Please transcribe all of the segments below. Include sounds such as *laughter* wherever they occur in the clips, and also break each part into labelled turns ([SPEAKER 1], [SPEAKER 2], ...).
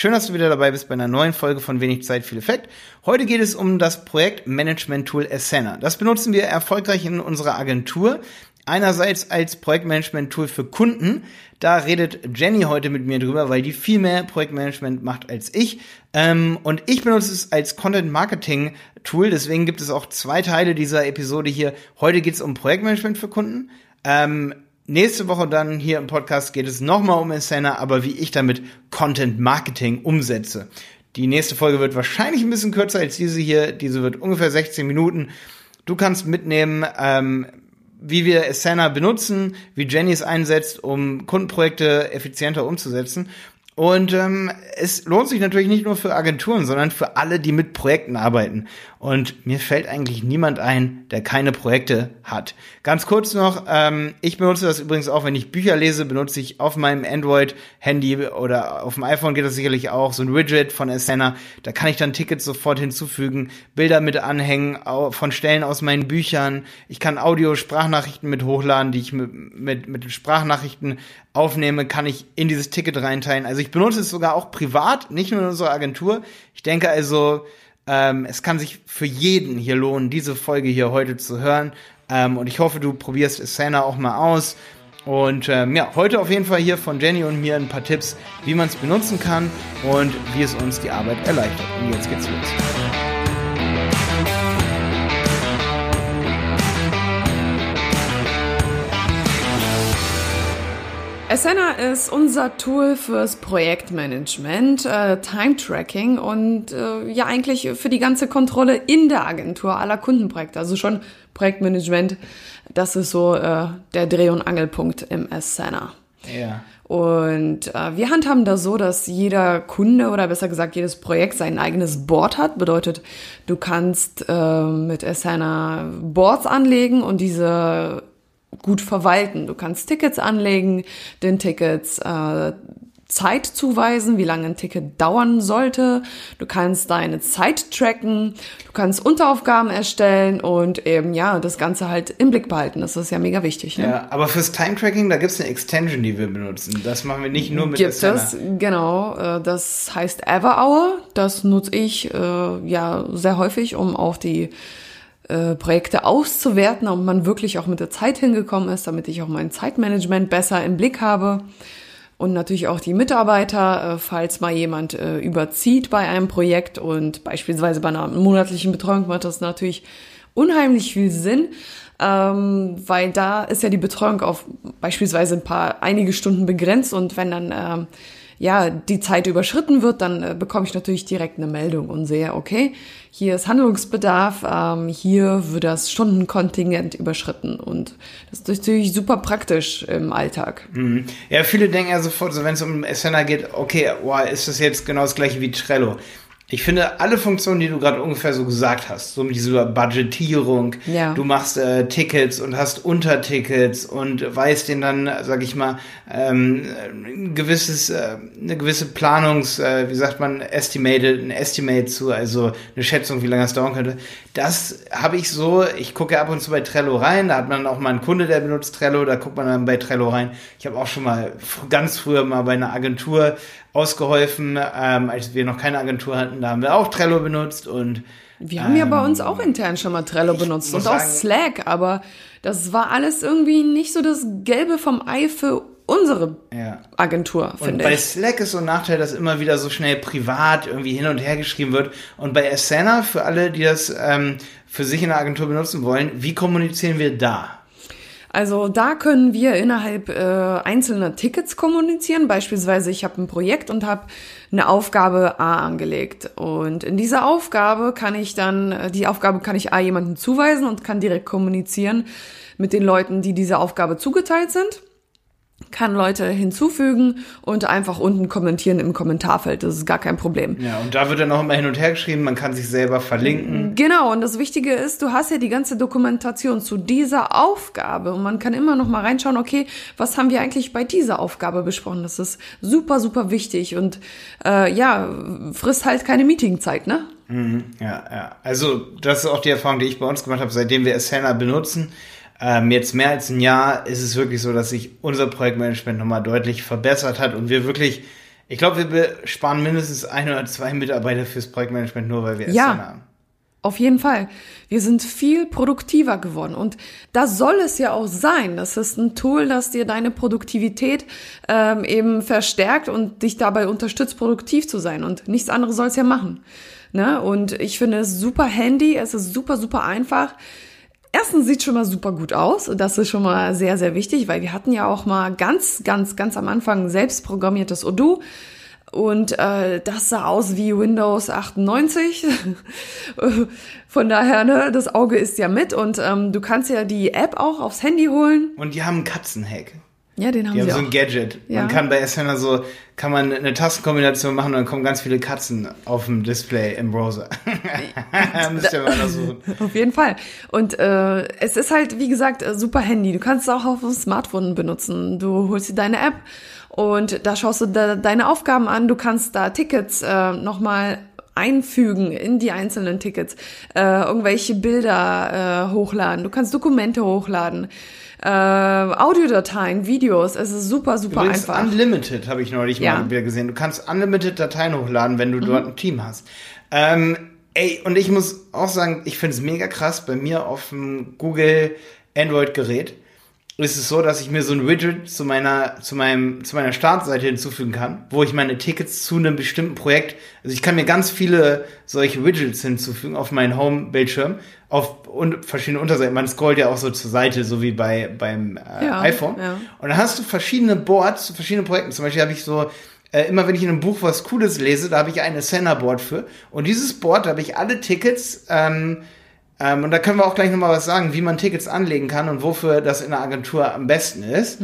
[SPEAKER 1] Schön, dass du wieder dabei bist bei einer neuen Folge von Wenig Zeit, viel Effekt. Heute geht es um das Projektmanagement-Tool Asana. Das benutzen wir erfolgreich in unserer Agentur. Einerseits als Projektmanagement-Tool für Kunden. Da redet Jenny heute mit mir drüber, weil die viel mehr Projektmanagement macht als ich. Ähm, und ich benutze es als Content-Marketing-Tool. Deswegen gibt es auch zwei Teile dieser Episode hier. Heute geht es um Projektmanagement für Kunden. Ähm, Nächste Woche dann hier im Podcast geht es nochmal um Asana, aber wie ich damit Content Marketing umsetze. Die nächste Folge wird wahrscheinlich ein bisschen kürzer als diese hier. Diese wird ungefähr 16 Minuten. Du kannst mitnehmen, ähm, wie wir Asana benutzen, wie Jenny es einsetzt, um Kundenprojekte effizienter umzusetzen. Und ähm, es lohnt sich natürlich nicht nur für Agenturen, sondern für alle, die mit Projekten arbeiten. Und mir fällt eigentlich niemand ein, der keine Projekte hat. Ganz kurz noch, ähm, ich benutze das übrigens auch, wenn ich Bücher lese, benutze ich auf meinem Android-Handy oder auf dem iPhone geht das sicherlich auch, so ein Widget von Asana. Da kann ich dann Tickets sofort hinzufügen, Bilder mit anhängen von Stellen aus meinen Büchern. Ich kann Audio-Sprachnachrichten mit hochladen, die ich mit, mit, mit Sprachnachrichten aufnehme, kann ich in dieses Ticket reinteilen. Also ich benutze es sogar auch privat, nicht nur in unserer Agentur. Ich denke also, ähm, es kann sich für jeden hier lohnen, diese Folge hier heute zu hören. Ähm, und ich hoffe, du probierst Asana auch mal aus. Und ähm, ja, heute auf jeden Fall hier von Jenny und mir ein paar Tipps, wie man es benutzen kann und wie es uns die Arbeit erleichtert. Und jetzt geht's los.
[SPEAKER 2] Asana ist unser Tool fürs Projektmanagement, äh, Time-Tracking und äh, ja eigentlich für die ganze Kontrolle in der Agentur aller Kundenprojekte. Also schon Projektmanagement, das ist so äh, der Dreh- und Angelpunkt im Asana.
[SPEAKER 1] Ja.
[SPEAKER 2] Und äh, wir handhaben das so, dass jeder Kunde oder besser gesagt jedes Projekt sein eigenes Board hat. Bedeutet, du kannst äh, mit Asana Boards anlegen und diese gut verwalten. Du kannst Tickets anlegen, den Tickets äh, Zeit zuweisen, wie lange ein Ticket dauern sollte. Du kannst deine Zeit tracken, du kannst Unteraufgaben erstellen und eben ja, das Ganze halt im Blick behalten. Das ist ja mega wichtig. Ne?
[SPEAKER 1] Ja, aber fürs Time-Tracking, da gibt es eine Extension, die wir benutzen. Das machen wir nicht nur mit
[SPEAKER 2] Gibt es, genau. Äh, das heißt Everhour. Das nutze ich äh, ja sehr häufig, um auch die äh, Projekte auszuwerten, ob man wirklich auch mit der Zeit hingekommen ist, damit ich auch mein Zeitmanagement besser im Blick habe. Und natürlich auch die Mitarbeiter, äh, falls mal jemand äh, überzieht bei einem Projekt und beispielsweise bei einer monatlichen Betreuung macht das natürlich unheimlich viel Sinn, ähm, weil da ist ja die Betreuung auf beispielsweise ein paar einige Stunden begrenzt und wenn dann ähm, ja, die Zeit überschritten wird, dann äh, bekomme ich natürlich direkt eine Meldung und sehe, okay, hier ist Handlungsbedarf, ähm, hier wird das Stundenkontingent überschritten und das ist natürlich super praktisch im Alltag.
[SPEAKER 1] Mhm. Ja, viele denken ja sofort, so wenn es um Asana geht, okay, wow, ist das jetzt genau das gleiche wie Trello? Ich finde alle Funktionen, die du gerade ungefähr so gesagt hast, so mit dieser Budgetierung,
[SPEAKER 2] ja.
[SPEAKER 1] du machst äh, Tickets und hast Untertickets und weißt den dann, sag ich mal, ähm, ein gewisses, äh, eine gewisse Planungs, äh, wie sagt man, Estimated, ein Estimate zu, also eine Schätzung, wie lange es dauern könnte. Das habe ich so, ich gucke ab und zu bei Trello rein, da hat man auch mal einen Kunde, der benutzt Trello, da guckt man dann bei Trello rein. Ich habe auch schon mal ganz früher mal bei einer Agentur ausgeholfen, ähm, als wir noch keine Agentur hatten. Da haben wir auch Trello benutzt und
[SPEAKER 2] wir haben ähm, ja bei uns auch intern schon mal Trello benutzt und auch Slack, aber das war alles irgendwie nicht so das Gelbe vom Ei für unsere ja. Agentur, finde ich.
[SPEAKER 1] Bei Slack ist so ein Nachteil, dass immer wieder so schnell privat irgendwie hin und her geschrieben wird. Und bei Asana, für alle, die das ähm, für sich in der Agentur benutzen wollen, wie kommunizieren wir da?
[SPEAKER 2] Also da können wir innerhalb äh, einzelner Tickets kommunizieren. Beispielsweise ich habe ein Projekt und habe eine Aufgabe A angelegt. Und in dieser Aufgabe kann ich dann, äh, die Aufgabe kann ich A jemandem zuweisen und kann direkt kommunizieren mit den Leuten, die dieser Aufgabe zugeteilt sind kann Leute hinzufügen und einfach unten kommentieren im Kommentarfeld. Das ist gar kein Problem.
[SPEAKER 1] Ja, und da wird dann auch immer hin und her geschrieben, man kann sich selber verlinken.
[SPEAKER 2] Genau, und das Wichtige ist, du hast ja die ganze Dokumentation zu dieser Aufgabe und man kann immer noch mal reinschauen, okay, was haben wir eigentlich bei dieser Aufgabe besprochen? Das ist super, super wichtig und äh, ja, frisst halt keine Meetingzeit, ne?
[SPEAKER 1] Mhm, ja, ja. Also das ist auch die Erfahrung, die ich bei uns gemacht habe, seitdem wir Asana benutzen ähm, jetzt mehr als ein Jahr ist es wirklich so, dass sich unser Projektmanagement nochmal deutlich verbessert hat und wir wirklich Ich glaube, wir sparen mindestens ein oder zwei Mitarbeiter fürs Projektmanagement, nur weil wir
[SPEAKER 2] Ja.
[SPEAKER 1] Asana haben.
[SPEAKER 2] Auf jeden Fall. Wir sind viel produktiver geworden. Und das soll es ja auch sein. Das ist ein Tool, das dir deine Produktivität ähm, eben verstärkt und dich dabei unterstützt, produktiv zu sein. Und nichts anderes soll es ja machen. Ne? Und ich finde es super handy. Es ist super, super einfach. Erstens sieht schon mal super gut aus. Und Das ist schon mal sehr, sehr wichtig, weil wir hatten ja auch mal ganz, ganz, ganz am Anfang ein selbstprogrammiertes Odoo. Und äh, das sah aus wie Windows 98. *laughs* Von daher, ne, das Auge ist ja mit und ähm, du kannst ja die App auch aufs Handy holen.
[SPEAKER 1] Und die haben einen Katzenhack.
[SPEAKER 2] Ja, den haben
[SPEAKER 1] Die haben
[SPEAKER 2] sie
[SPEAKER 1] so
[SPEAKER 2] auch.
[SPEAKER 1] ein Gadget.
[SPEAKER 2] Ja.
[SPEAKER 1] Man kann bei Asana so, kann man eine Tastenkombination machen und dann kommen ganz viele Katzen auf dem Display im Browser. *laughs* Müsst ihr mal untersuchen. *laughs*
[SPEAKER 2] Auf jeden Fall. Und äh, es ist halt, wie gesagt, äh, super Handy. Du kannst es auch auf dem Smartphone benutzen. Du holst dir deine App und da schaust du da deine Aufgaben an. Du kannst da Tickets äh, nochmal einfügen in die einzelnen Tickets, äh, irgendwelche Bilder äh, hochladen. Du kannst Dokumente hochladen, äh, Audiodateien, Videos. Es ist super, super
[SPEAKER 1] Übrigens,
[SPEAKER 2] einfach.
[SPEAKER 1] Unlimited habe ich neulich
[SPEAKER 2] Ja. Mhm.
[SPEAKER 1] mal wieder gesehen. Du kannst Unlimited Dateien hochladen, wenn du dort ein Team hast. Ähm, ey, und ich muss auch sagen, ich finde es mega krass. Bei mir auf dem Google Android-Gerät ist es so, dass ich mir so ein Widget zu meiner, zu meinem, zu meiner Startseite hinzufügen kann, wo ich meine Tickets zu einem bestimmten Projekt, also ich kann mir ganz viele solche Widgets hinzufügen auf meinen Home-Bildschirm, auf und verschiedene Unterseiten. Man scrollt ja auch so zur Seite, so wie bei, beim äh,
[SPEAKER 2] Ja,
[SPEAKER 1] iPhone.
[SPEAKER 2] ja.
[SPEAKER 1] Und dann hast du verschiedene Boards zu verschiedenen Projekten. Zum Beispiel habe ich so, äh, immer wenn ich in einem Buch was Cooles lese, da habe ich ein Asana-Board für. Und dieses Board, da habe ich alle Tickets, ähm, ähm, und da können wir auch gleich nochmal was sagen, wie man Tickets anlegen kann und wofür das in der Agentur am besten ist.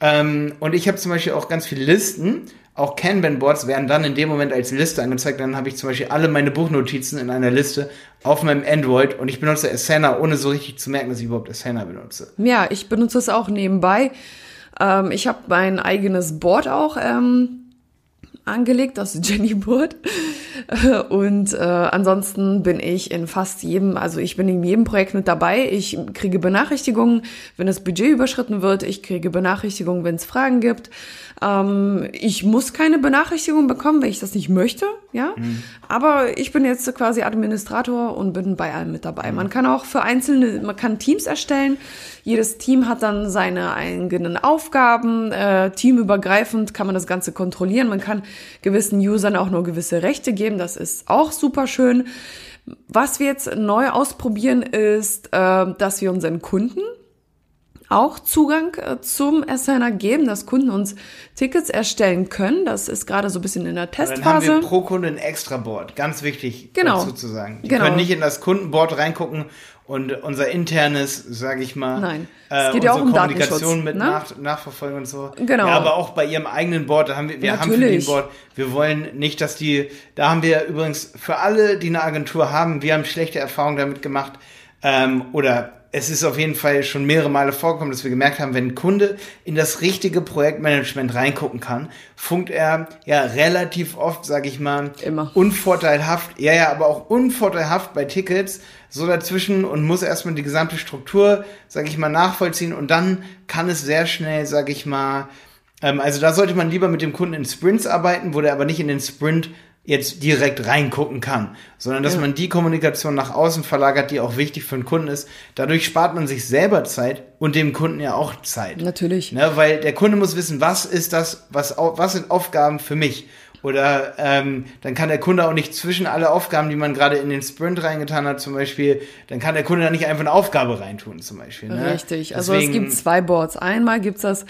[SPEAKER 1] Ähm, und ich habe zum Beispiel auch ganz viele Listen. Auch Kanban-Boards werden dann in dem Moment als Liste angezeigt. Dann habe ich zum Beispiel alle meine Buchnotizen in einer Liste auf meinem Android und ich benutze Asana, ohne so richtig zu merken, dass ich überhaupt Asana benutze.
[SPEAKER 2] Ja, ich benutze es auch nebenbei. Ähm, ich habe mein eigenes Board auch ähm, angelegt, das Jenny Board. *laughs* Und äh, ansonsten bin ich in fast jedem, also ich bin in jedem Projekt mit dabei. Ich kriege Benachrichtigungen, wenn das Budget überschritten wird. Ich kriege Benachrichtigungen, wenn es Fragen gibt. Ähm, ich muss keine Benachrichtigung bekommen, wenn ich das nicht möchte, ja. Aber ich bin jetzt quasi Administrator und bin bei allem mit dabei. Man kann auch für einzelne, man kann Teams erstellen. Jedes Team hat dann seine eigenen Aufgaben. Äh, teamübergreifend kann man das Ganze kontrollieren. Man kann gewissen Usern auch nur gewisse Rechte geben. Das ist auch super schön. Was wir jetzt neu ausprobieren, ist, äh, dass wir unseren Kunden auch Zugang äh, zum Asana geben, dass Kunden uns Tickets erstellen können. Das ist gerade so ein bisschen in der
[SPEAKER 1] Dann haben
[SPEAKER 2] Testphase.
[SPEAKER 1] wir pro Kunde ein extra Board. Ganz wichtig
[SPEAKER 2] Genau.
[SPEAKER 1] dazu zu sagen. Die
[SPEAKER 2] Genau.
[SPEAKER 1] können nicht in das Kundenboard reingucken und unser internes, sage ich mal,
[SPEAKER 2] Nein.
[SPEAKER 1] äh,
[SPEAKER 2] Es geht ja auch um
[SPEAKER 1] Kommunikation mit
[SPEAKER 2] ne?
[SPEAKER 1] nach, nachverfolgen und so.
[SPEAKER 2] Genau.
[SPEAKER 1] Ja, aber auch bei ihrem eigenen Board, da haben wir, wir haben für
[SPEAKER 2] Natürlich.
[SPEAKER 1] Board. Wir wollen nicht, dass die, da haben wir übrigens für alle, die eine Agentur haben, wir haben schlechte Erfahrungen damit gemacht, ähm, oder es ist auf jeden Fall schon mehrere Male vorgekommen, dass wir gemerkt haben, wenn ein Kunde in das richtige Projektmanagement reingucken kann, funkt er ja relativ oft, sage ich mal,
[SPEAKER 2] Immer.
[SPEAKER 1] unvorteilhaft, ja, ja, aber auch unvorteilhaft bei Tickets so dazwischen und muss erstmal die gesamte Struktur, sage ich mal, nachvollziehen und dann kann es sehr schnell, sage ich mal, ähm, also da sollte man lieber mit dem Kunden in Sprints arbeiten, wo der aber nicht in den Sprint jetzt direkt reingucken kann, sondern dass
[SPEAKER 2] Ja.
[SPEAKER 1] man die Kommunikation nach außen verlagert, die auch wichtig für den Kunden ist. Dadurch spart man sich selber Zeit und dem Kunden ja auch Zeit.
[SPEAKER 2] Natürlich.
[SPEAKER 1] Ne, weil der Kunde muss wissen, was ist das, was, was sind Aufgaben für mich? Oder ähm, dann kann der Kunde auch nicht zwischen alle Aufgaben, die man gerade in den Sprint reingetan hat, zum Beispiel, dann kann der Kunde da nicht einfach eine Aufgabe reintun, zum Beispiel. Ne?
[SPEAKER 2] Richtig. Also es
[SPEAKER 1] Deswegen-
[SPEAKER 2] gibt zwei Boards. Einmal gibt's das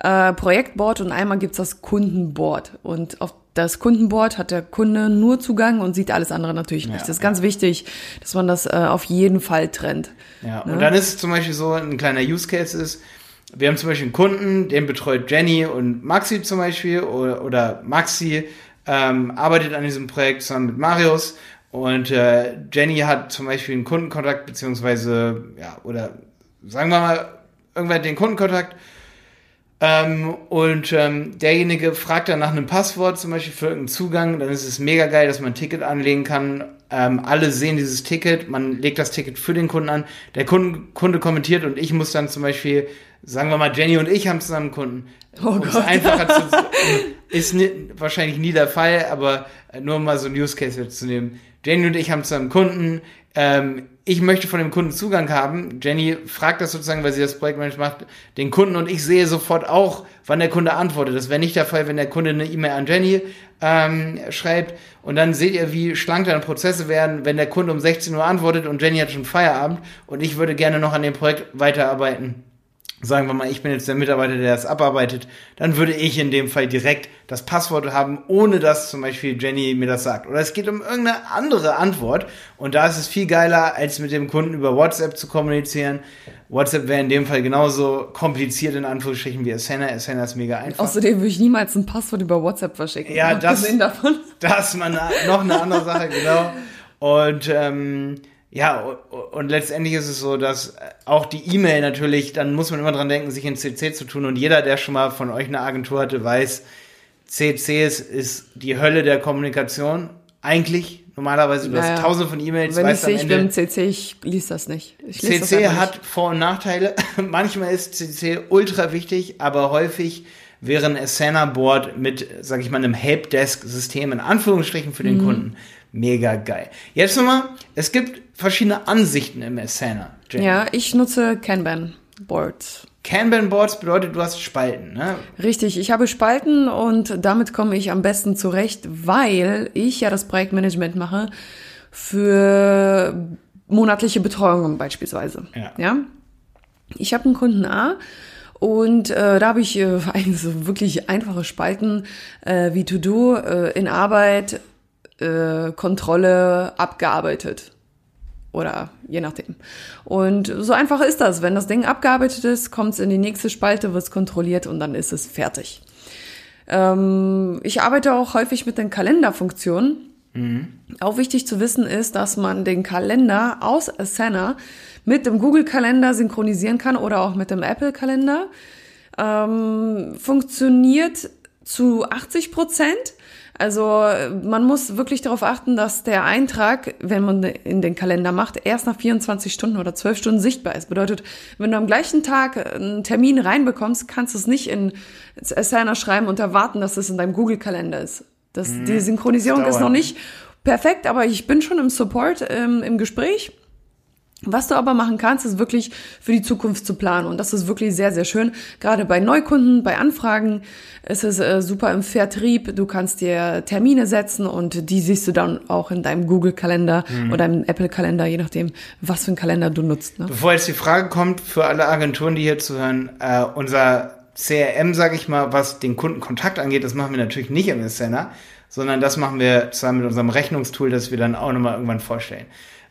[SPEAKER 2] äh, Projektboard und einmal gibt's das Kundenboard. Und auf das Kundenboard hat der Kunde nur Zugang und sieht alles andere natürlich nicht.
[SPEAKER 1] Ja,
[SPEAKER 2] das ist ganz wichtig, dass man das äh, auf jeden Fall trennt.
[SPEAKER 1] Ja,
[SPEAKER 2] Ne?
[SPEAKER 1] und dann ist es zum Beispiel so, ein kleiner Use Case ist, wir haben zum Beispiel einen Kunden, den betreut Jenny und Maxi zum Beispiel, oder, oder Maxi ähm, arbeitet an diesem Projekt zusammen mit Marius und äh, Jenny hat zum Beispiel einen Kundenkontakt, beziehungsweise, ja, oder sagen wir mal, irgendwer hat den Kundenkontakt ähm, und ähm, derjenige fragt dann nach einem Passwort, zum Beispiel für irgendeinen Zugang. Dann ist es mega geil, dass man ein Ticket anlegen kann. Ähm, alle sehen dieses Ticket, man legt das Ticket für den Kunden an. Der Kunde, Kunde kommentiert und ich muss dann zum Beispiel sagen wir mal, Jenny und ich haben zusammen Kunden.
[SPEAKER 2] Oh
[SPEAKER 1] um
[SPEAKER 2] Gott.
[SPEAKER 1] einfacher zu *laughs* ist ni wahrscheinlich nie der Fall, aber nur um mal so ein Use Case jetzt zu nehmen. Jenny und ich haben zusammen Kunden. Ähm, ich möchte von dem Kunden Zugang haben. Jenny fragt das sozusagen, weil sie das Projektmanagement macht, den Kunden und ich sehe sofort auch, wann der Kunde antwortet. Das wäre nicht der Fall, wenn der Kunde eine E-Mail an Jenny ähm, schreibt und dann seht ihr, wie schlank deine Prozesse werden, wenn der Kunde um 16 Uhr antwortet und Jenny hat schon Feierabend und ich würde gerne noch an dem Projekt weiterarbeiten sagen wir mal, ich bin jetzt der Mitarbeiter, der das abarbeitet, dann würde ich in dem Fall direkt das Passwort haben, ohne dass zum Beispiel Jenny mir das sagt. Oder es geht um irgendeine andere Antwort und da ist es viel geiler, als mit dem Kunden über WhatsApp zu kommunizieren. WhatsApp wäre in dem Fall genauso kompliziert in Anführungsstrichen wie Asana. Asana ist mega einfach.
[SPEAKER 2] Außerdem würde ich niemals ein Passwort über WhatsApp verschicken.
[SPEAKER 1] Ja, das-. *laughs* Das ist mal eine, noch eine andere Sache, genau. Und ähm, ja, und, letztendlich ist es so, dass auch die E-Mail natürlich, dann muss man immer dran denken, sich in CC zu tun. Und jeder, der schon mal von euch eine Agentur hatte, weiß, CC ist, die Hölle der Kommunikation. Eigentlich, normalerweise, du
[SPEAKER 2] Naja.
[SPEAKER 1] hast tausende von E-Mails,
[SPEAKER 2] Wenn ich sehe, ich bin CC, ich lese das nicht. Ich lese das
[SPEAKER 1] CC
[SPEAKER 2] einfach
[SPEAKER 1] hat
[SPEAKER 2] nicht.
[SPEAKER 1] Vor- und Nachteile. *laughs* Manchmal ist CC ultra wichtig, aber häufig wäre ein Asana-Board mit, sag ich mal, einem Helpdesk-System in Anführungsstrichen für
[SPEAKER 2] Mhm.
[SPEAKER 1] den Kunden mega geil. Jetzt nochmal, es gibt verschiedene Ansichten im Asana. Jenny.
[SPEAKER 2] Ja, ich nutze Kanban Boards.
[SPEAKER 1] Kanban-Boards bedeutet, du hast Spalten, ne?
[SPEAKER 2] Richtig, ich habe Spalten und damit komme ich am besten zurecht, weil ich ja das Projektmanagement mache für monatliche Betreuungen beispielsweise.
[SPEAKER 1] Ja.
[SPEAKER 2] ja? Ich habe einen Kunden A und äh, da habe ich äh, eigentlich *laughs* so wirklich einfache Spalten äh, wie To-Do äh, in Arbeit, äh, Kontrolle abgearbeitet. Oder je nachdem. Und so einfach ist das. Wenn das Ding abgearbeitet ist, kommt es in die nächste Spalte, wird kontrolliert und dann ist es fertig. Ähm, ich arbeite auch häufig mit den Kalenderfunktionen. Auch wichtig zu wissen ist, dass man den Kalender aus Asana mit dem Google-Kalender synchronisieren kann oder auch mit dem Apple-Kalender. Ähm, funktioniert zu 80 Prozent. Also man muss wirklich darauf achten, dass der Eintrag, wenn man in den Kalender macht, erst nach 24 Stunden oder 12 Stunden sichtbar ist. Bedeutet, wenn du am gleichen Tag einen Termin reinbekommst, kannst du es nicht in Asana schreiben und erwarten, dass es in deinem Google-Kalender ist. Das, Die Synchronisierung
[SPEAKER 1] Das
[SPEAKER 2] ist noch nicht perfekt, aber ich bin schon im Support, ähm, im Gespräch. Was du aber machen kannst, ist wirklich für die Zukunft zu planen. Und das ist wirklich sehr, sehr schön. Gerade bei Neukunden, bei Anfragen ist es äh, super im Vertrieb. Du kannst dir Termine setzen und die siehst du dann auch in deinem Google-Kalender oder im Apple-Kalender, je nachdem, was für einen Kalender du nutzt. Ne?
[SPEAKER 1] Bevor jetzt die Frage kommt, für alle Agenturen, die hier zuhören, äh, unser CRM, sage ich mal, was den Kundenkontakt angeht, das machen wir natürlich nicht im Asana, sondern das machen wir zusammen mit unserem Rechnungstool, das wir dann auch nochmal irgendwann vorstellen.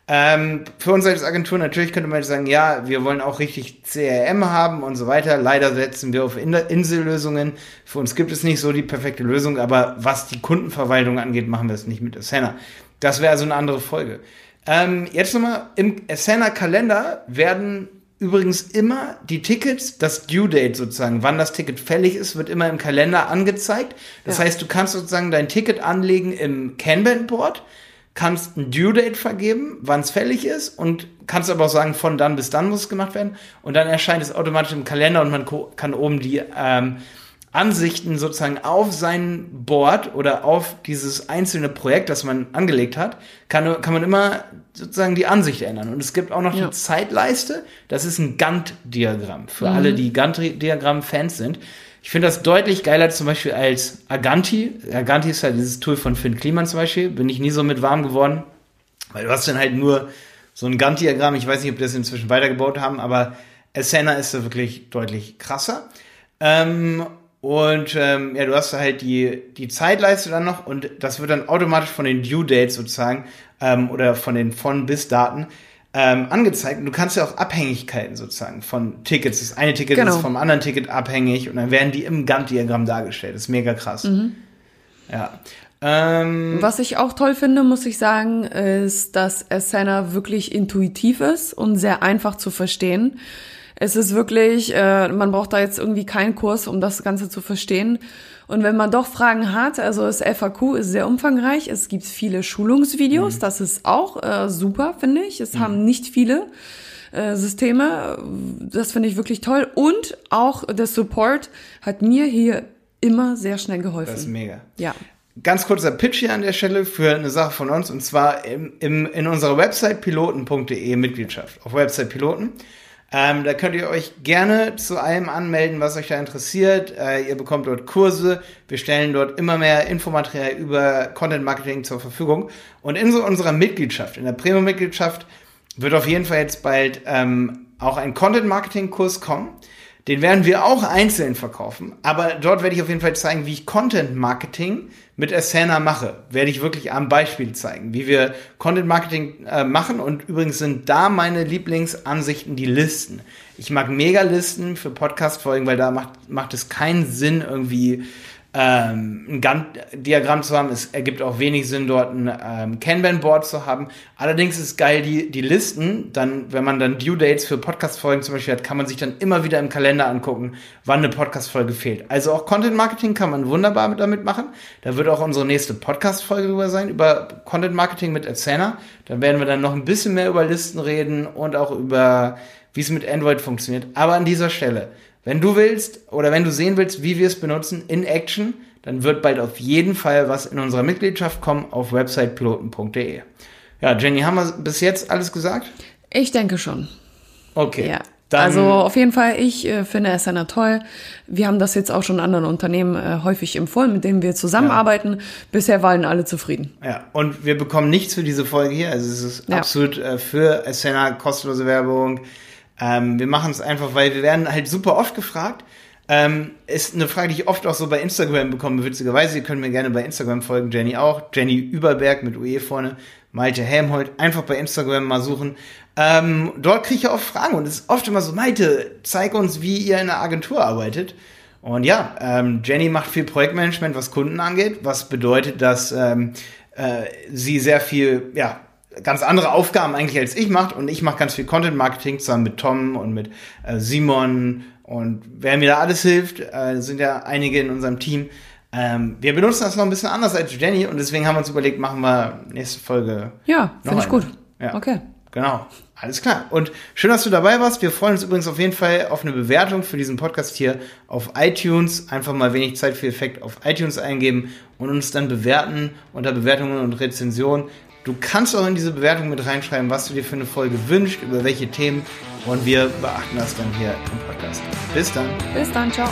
[SPEAKER 1] Ähm, für uns als Agentur natürlich könnte man jetzt sagen, ja, wir wollen auch richtig CRM haben und so weiter. Leider setzen wir auf In- Insellösungen. Für uns gibt es nicht so die perfekte Lösung, aber was die Kundenverwaltung angeht, machen wir es nicht mit Asana. Das wäre also eine andere Folge. Ähm, jetzt nochmal, im Asana-Kalender werden übrigens immer die Tickets, das Due Date sozusagen, wann das Ticket fällig ist, wird immer im Kalender angezeigt. Das
[SPEAKER 2] Ja.
[SPEAKER 1] heißt, du kannst sozusagen dein Ticket anlegen im Kanban-Board, kannst ein Due Date vergeben, wann es fällig ist und kannst aber auch sagen, von dann bis dann muss es gemacht werden und dann erscheint es automatisch im Kalender und man kann oben die ähm, Ansichten sozusagen auf sein Board oder auf dieses einzelne Projekt, das man angelegt hat, kann, kann man immer sozusagen die Ansicht ändern. Und es gibt auch noch
[SPEAKER 2] Ja.
[SPEAKER 1] eine Zeitleiste, das ist ein Gantt-Diagramm für alle, die Gantt-Diagramm-Fans sind. Ich finde das deutlich geiler zum Beispiel als Aganti. Aganti ist halt dieses Tool von Finn Kliman zum Beispiel. Bin ich nie so mit warm geworden. Weil du hast dann halt nur so ein Gantt-Diagramm. Ich weiß nicht, ob die das inzwischen weitergebaut haben, aber Asana ist da wirklich deutlich krasser. Ähm, und ähm, ja, du hast da halt die, die Zeitleiste dann noch und das wird dann automatisch von den Due Dates sozusagen ähm, oder von den von bis Daten ähm, angezeigt. Und du kannst ja auch Abhängigkeiten sozusagen von Tickets. Das eine Ticket
[SPEAKER 2] Genau.
[SPEAKER 1] ist vom anderen Ticket abhängig und dann werden die im Gantt-Diagramm dargestellt. Das ist mega krass. Ja. Ähm,
[SPEAKER 2] Was ich auch toll finde, muss ich sagen, ist, dass Asana wirklich intuitiv ist und sehr einfach zu verstehen. Es ist wirklich, äh, man braucht da jetzt irgendwie keinen Kurs, um das Ganze zu verstehen. Und wenn man doch Fragen hat, also das FAQ ist sehr umfangreich, es gibt viele Schulungsvideos, das ist auch äh, super, finde ich. Es haben nicht viele. äh, Systeme. Das finde ich wirklich toll. Und auch der Support hat mir hier immer sehr schnell geholfen.
[SPEAKER 1] Das ist mega.
[SPEAKER 2] Ja.
[SPEAKER 1] Ganz kurzer Pitch hier an der Stelle für eine Sache von uns und zwar im, im, in unserer Website piloten.de Mitgliedschaft. Auf Website Piloten. Ähm, da könnt ihr euch gerne zu allem anmelden, was euch da interessiert. Äh, ihr bekommt dort Kurse. Wir stellen dort immer mehr Infomaterial über Content Marketing zur Verfügung. Und in so unserer Mitgliedschaft, in der Premium-Mitgliedschaft, wird auf jeden Fall jetzt bald ähm, auch ein Content Marketing Kurs kommen. Den werden wir auch einzeln verkaufen, aber dort werde ich auf jeden Fall zeigen, wie ich Content Marketing mit Asana mache. Werde ich wirklich am Beispiel zeigen, wie wir Content Marketing äh, machen und übrigens sind da meine Lieblingsansichten die Listen. Ich mag Megalisten für Podcast-Folgen, weil da macht, macht es keinen Sinn irgendwie ähm, ein Gantt-Diagramm zu haben. Es ergibt auch wenig Sinn, dort ein ähm, Kanban-Board zu haben. Allerdings ist geil, die, die Listen, dann, wenn man dann Due-Dates für Podcast-Folgen zum Beispiel hat, kann man sich dann immer wieder im Kalender angucken, wann eine Podcast-Folge fehlt. Also auch Content-Marketing kann man wunderbar damit machen. Da wird auch unsere nächste Podcast-Folge drüber sein, über Content-Marketing mit Asana. Da werden wir dann noch ein bisschen mehr über Listen reden und auch über, wie es mit Android funktioniert. Aber an dieser Stelle, wenn du willst oder wenn du sehen willst, wie wir es benutzen in Action, dann wird bald auf jeden Fall was in unserer Mitgliedschaft kommen auf websitepiloten.de. Ja, Jenny, haben wir bis jetzt alles gesagt?
[SPEAKER 2] Ich denke schon.
[SPEAKER 1] Okay.
[SPEAKER 2] Ja. also auf jeden Fall, ich äh, finde Asana toll. Wir haben das jetzt auch schon anderen Unternehmen äh, häufig empfohlen, mit denen wir zusammenarbeiten. Ja. Bisher waren alle zufrieden.
[SPEAKER 1] Ja, und wir bekommen nichts für diese Folge hier. Also es ist ja. absolut äh, für Asana kostenlose Werbung. Ähm, wir machen es einfach, weil wir werden halt super oft gefragt. Ähm, ist eine Frage, die ich oft auch so bei Instagram bekomme, witzigerweise. Ihr könnt mir gerne bei Instagram folgen, Jenny auch. Jenny Überberg mit UE vorne, Malte Helmholt. Einfach bei Instagram mal suchen. Ähm, dort kriege ich auch Fragen und es ist oft immer so, Malte, zeig uns, wie ihr in einer Agentur arbeitet. Und ja, ähm, Jenny macht viel Projektmanagement, was Kunden angeht, was bedeutet, dass ähm, äh, sie sehr viel, ja, ganz andere Aufgaben eigentlich als ich macht und ich mache ganz viel Content Marketing zusammen mit Tom und mit äh, Simon und wer mir da alles hilft, äh, sind ja einige in unserem Team. Ähm, wir benutzen das noch ein bisschen anders als Jenny und deswegen haben wir uns überlegt, machen wir nächste Folge.
[SPEAKER 2] Ja, finde ich gut.
[SPEAKER 1] Ja.
[SPEAKER 2] Okay.
[SPEAKER 1] Genau. Alles klar. Und schön, dass du dabei warst. Wir freuen uns übrigens auf jeden Fall auf eine Bewertung für diesen Podcast hier auf iTunes. Einfach mal wenig Zeit für Effekt auf iTunes eingeben und uns dann bewerten unter Bewertungen und Rezensionen. Du kannst auch in diese Bewertung mit reinschreiben, was du dir für eine Folge wünschst, über welche Themen. Und wir beachten das dann hier im Podcast. Bis dann.
[SPEAKER 2] Bis dann. Ciao.